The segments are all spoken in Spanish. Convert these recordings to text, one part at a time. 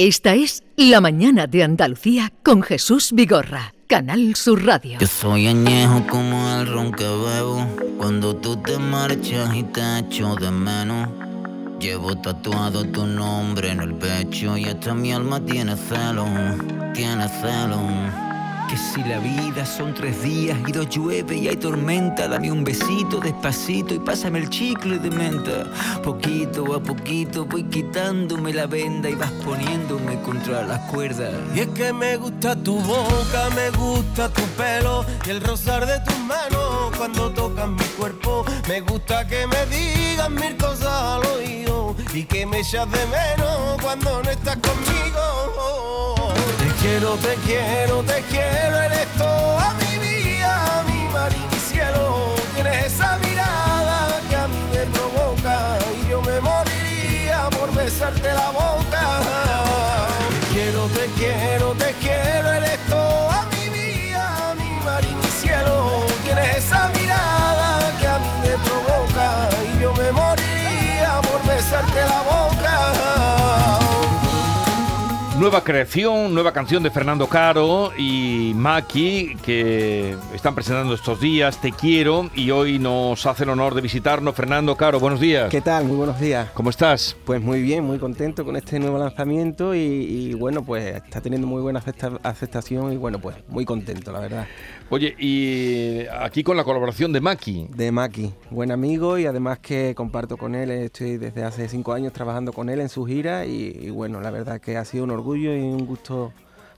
Esta es La Mañana de Andalucía con Jesús Vigorra, Canal Sur Radio. Yo soy añejo como el ron que bebo. Cuando tú te marchas y te echo de menos. Llevo tatuado tu nombre en el pecho y hasta mi alma tiene celo, tiene celo. Que si la vida son tres días y dos llueve y hay tormenta, dame un besito despacito y pásame el chicle de menta. Poquito a poquito voy quitándome la venda y vas poniéndome contra las cuerdas. Y es que me gusta tu boca, me gusta tu pelo y el rozar de tus manos cuando tocan mi cuerpo. Me gusta que me digas mil cosas al oído y que me echas de menos cuando no estás conmigo. Quiero, te quiero, te quiero, eres toda mi vida, mi mar y mi cielo. Tienes esa mirada que a mí me provoca y yo me moriría por besarte la boca. Quiero, te quiero, te quiero, eres toda mi vida, mi mar y mi cielo. Tienes esa mirada que a mí me provoca y yo me moriría por besarte la boca. Nueva creación, nueva canción de Fernando Caro y Maki que están presentando estos días, Te quiero, y hoy nos hace el honor de visitarnos. Fernando Caro, buenos días. ¿Qué tal? Muy buenos días. ¿Cómo estás? Pues muy bien, muy contento con este nuevo lanzamiento y, y bueno, pues está teniendo muy buena acepta- aceptación y bueno, pues muy contento, la verdad. Oye, y aquí con la colaboración de Maki. De Maki, buen amigo y además que comparto con él, estoy desde hace cinco años trabajando con él en su gira y, y bueno, la verdad que ha sido un orgullo y un gusto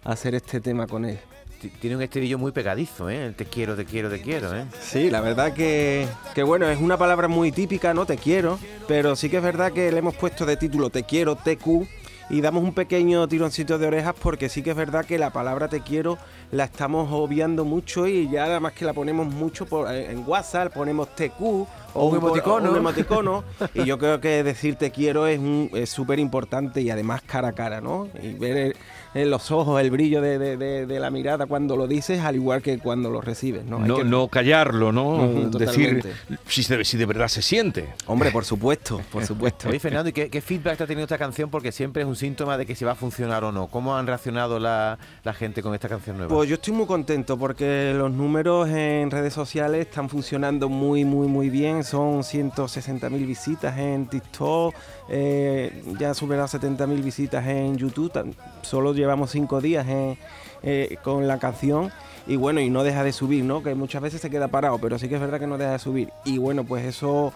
hacer este tema con él. Ti- Tiene un estribillo muy pegadizo, ¿eh? El Te quiero, te quiero, te quiero, ¿eh? Sí, la verdad que, que bueno, es una palabra muy típica, ¿no? Te quiero, pero sí que es verdad que le hemos puesto de título Te quiero, TQ, y damos un pequeño tironcito de orejas porque sí que es verdad que la palabra te quiero la estamos obviando mucho y ya nada más que la ponemos mucho por, eh, en WhatsApp, ponemos TQ o Un emoticono. un emoticono, y yo creo que decir te quiero es un- es súper importante y además cara a cara, ¿no? Y ver el- en los ojos el brillo de, de- de- de la mirada cuando lo dices al igual que cuando lo recibes, ¿no? Hay No, que- no callarlo, ¿no? Ujú, Decir totalmente. si de, si de verdad se siente. Hombre, por supuesto, por supuesto. Oye, Fernando, ¿y qué, qué feedback te ha tenido esta canción? Porque siempre es un síntoma de que si va a funcionar o no. ¿Cómo han reaccionado la, la gente con esta canción nueva? Pues yo estoy muy contento porque los números en redes sociales están funcionando muy, muy, muy bien. Son 160.000 visitas en TikTok, eh, ya superado 70.000 visitas en YouTube. Solo llevamos cinco días en- eh, con la canción. Y bueno, y no deja de subir, ¿no? Que muchas veces se queda parado, pero sí que es verdad que no deja de subir. Y bueno, pues eso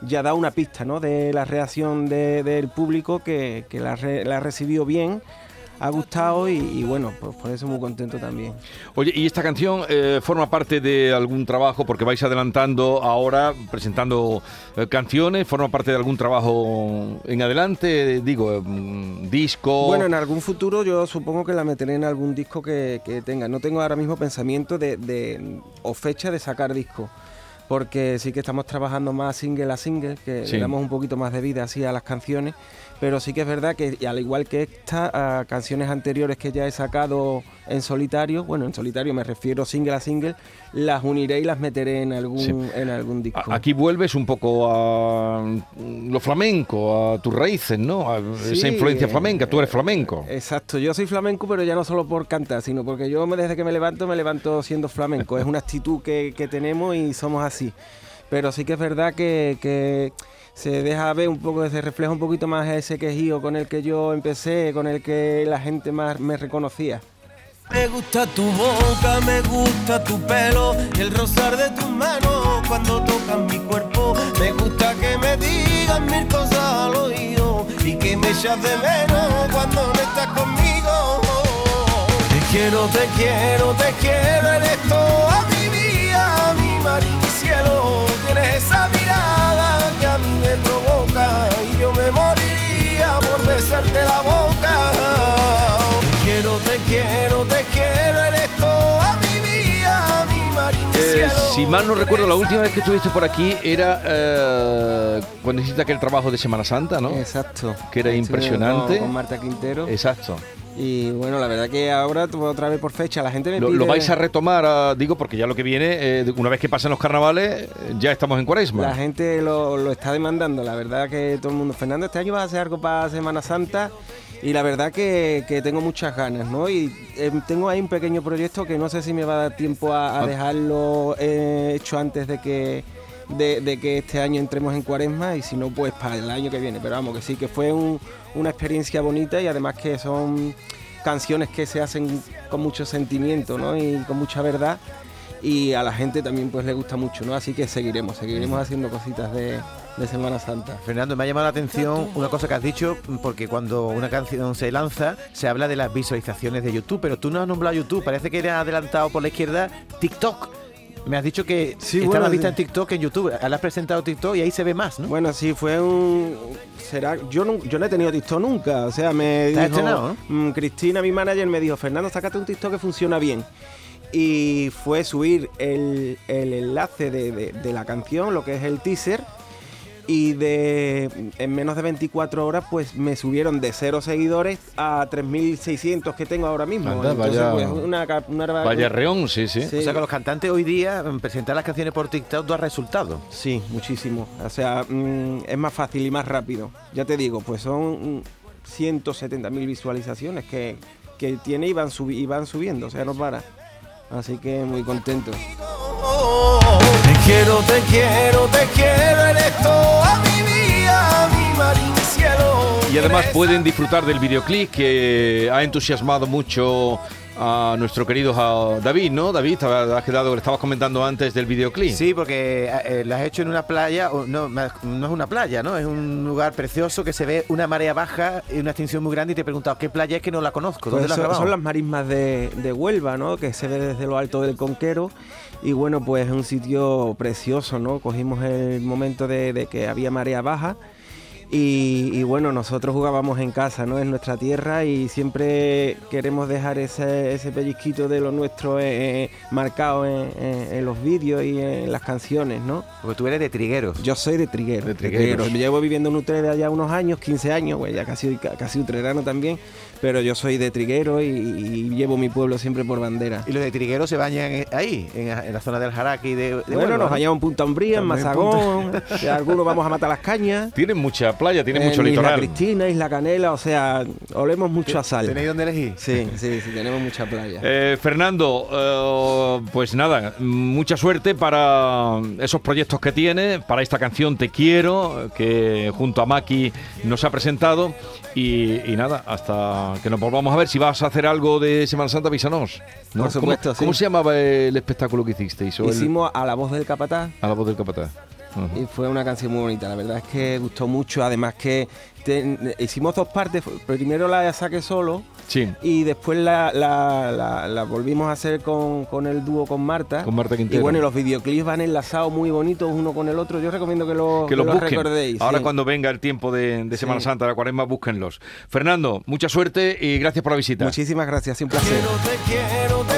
ya da una pista, ¿no? De la reacción de- del público que, la, re- la ha recibido bien, ha gustado y, y bueno, pues por eso muy contento también. Oye, ¿y esta canción eh, forma parte de algún trabajo? Porque vais adelantando ahora, presentando eh, canciones, ¿forma parte de algún trabajo en adelante? Digo, mm, disco. Bueno, en algún futuro yo supongo que la meteré en algún disco que, que tenga. No tengo ahora mismo pensamiento de, de- o fecha de sacar disco. Porque sí que estamos trabajando más single a single, que Sí. le damos un poquito más de vida así a las canciones. Pero sí que es verdad que, al igual que esta, a canciones anteriores que ya he sacado en solitario, bueno, en solitario me refiero single a single, las uniré y las meteré en algún, Sí. en algún disco. Aquí vuelves un poco a mm, lo flamenco, a tus raíces, ¿no? A esa influencia eh, flamenca. Tú eres flamenco. Exacto, yo soy flamenco, pero ya no solo por cantar, sino porque yo desde que me levanto, me levanto siendo flamenco. Es una actitud que, que tenemos y somos así. Pero sí que es verdad que, que se deja ver un poco, se refleja un poquito más ese quejío con el que yo empecé, con el que la gente más me reconocía. Me gusta tu boca, me gusta tu pelo el rozar de tus manos cuando tocan mi cuerpo. Me gusta que me digas mil cosas al oído y que me echas de menos cuando no estás conmigo. Te quiero, te quiero, te quiero, si mal no recuerdo, la última vez que estuviste por aquí era eh, cuando hiciste aquel trabajo de Semana Santa, ¿no? Exacto. Que era impresionante. Con, con Marta Quintero. Exacto. Y bueno, la verdad que ahora otra vez por fecha, la gente me Lo, pide... lo vais a retomar, ah, digo, porque ya lo que viene, eh, una vez que pasen los carnavales, ya estamos en cuaresma. La gente lo, lo está demandando, la verdad que todo el mundo, Fernando, este año vas a hacer algo para Semana Santa y la verdad que, que tengo muchas ganas, ¿no? Y eh, tengo ahí un pequeño proyecto que no sé si me va a dar tiempo a, a dejarlo eh, hecho antes de que, de, de que este año entremos en cuaresma y si no, pues para el año que viene. Pero vamos, que sí, que fue un- una experiencia bonita y además que son canciones que se hacen con mucho sentimiento, ¿no? Y con mucha verdad. Y a la gente también pues le gusta mucho, ¿no? Así que seguiremos, seguiremos haciendo cositas de, de Semana Santa. Fernando, me ha llamado la atención una cosa que has dicho, porque cuando una canción se lanza, se habla de las visualizaciones de YouTube, pero tú no has nombrado YouTube, parece que eres adelantado por la izquierda TikTok. Me has dicho que Sí, está bueno, más vista en TikTok que en YouTube. Ahora has presentado TikTok y ahí se ve más, ¿no? Bueno, sí, fue un. Será, yo, no, yo no he tenido TikTok nunca. O sea, me ¿Te has dijo. estrenado, mm, Cristina, mi manager, me dijo: Fernando, sácate un TikTok que funciona bien. Y fue subir el, el enlace de, de- de la canción, lo que es el teaser. Y de en menos de 24 horas, pues me subieron de cero seguidores a 3.600 que tengo ahora mismo. Anda, Entonces, vaya- pues, una, ca- una, Vaya reón, sí, sí. Sí. O sea que los cantantes hoy día, mm, presentar las canciones por TikTok, da resultados. Sí, muchísimo. O sea, mm, es más fácil y más rápido. Ya te digo, pues son mm, 170.000 visualizaciones que, que tiene y van, subi- y van subiendo, o sea, no para. Así que muy contento. Te quiero, te quiero, te quiero, eres toda mi vida, mi mar y mi cielo. Y además pueden disfrutar del videoclip que ha entusiasmado mucho a nuestro querido David, ¿no? David, te has quedado, le estabas comentando antes del videoclip. Sí, porque eh, las has hecho en una playa, no, no es una playa, ¿no? Es un lugar precioso que se ve una marea baja y una extinción muy grande y te he preguntado, ¿qué playa es que no la conozco? ¿Dónde Pues la has son, las marismas de, de Huelva, ¿no? Que se ve desde lo alto del Conquero. Y bueno, pues es un sitio precioso, ¿no? Cogimos el momento de, de que había marea baja. Y, y bueno, nosotros jugábamos en casa, ¿no? En nuestra tierra y siempre queremos dejar ese, ese pellizquito de lo nuestro eh, eh, marcado en, en- en los vídeos y en las canciones, ¿no? Porque tú eres de Trigueros. Yo soy de Triguero. De Trigueros. Llevo viviendo en Utrera ya unos años, 15 años, pues ya casi, casi utrerano también. Pero yo soy de Triguero y, y llevo mi pueblo siempre por bandera. Y los de Trigueros se bañan ahí, en, en la zona del Jaraqui de, de Bueno, Huelva, nos ¿no? bañamos en Punta Umbría, en Mazagón, algunos vamos a matar las cañas. Tienen mucha playa, tienen en mucho Isla litoral. Cristina, Isla Canela, o sea, olemos mucho a sal. ¿Tenéis dónde elegir? Sí, sí, sí, tenemos mucha playa. Eh, Fernando, eh, pues nada, mucha suerte para esos proyectos que tiene, para esta canción Te Quiero, que junto a Maki nos ha presentado. Y, y nada, hasta que nos volvamos a ver, si vas a hacer algo de Semana Santa, avísanos. ¿no? Por supuesto, ¿Cómo, sí. cómo se llamaba el espectáculo que hicisteis? El- Hicimos a la voz del capataz a la voz del capataz. Y fue una canción muy bonita. La verdad es que gustó mucho. Además que te- hicimos dos partes. Primero la saqué solo Sí, y después la, la- la- la volvimos a hacer con, con el dúo con Marta. con Marta Y Quintero. bueno, y los videoclips van enlazados muy bonitos uno con el otro. Yo recomiendo que, lo, que los lo busquen. recordéis. Ahora sí. cuando venga el tiempo de, de Semana Sí. Santa, la cuaresma, búsquenlos. Fernando, mucha suerte y gracias por la visita. Muchísimas gracias, un placer. Quiero, te quiero, te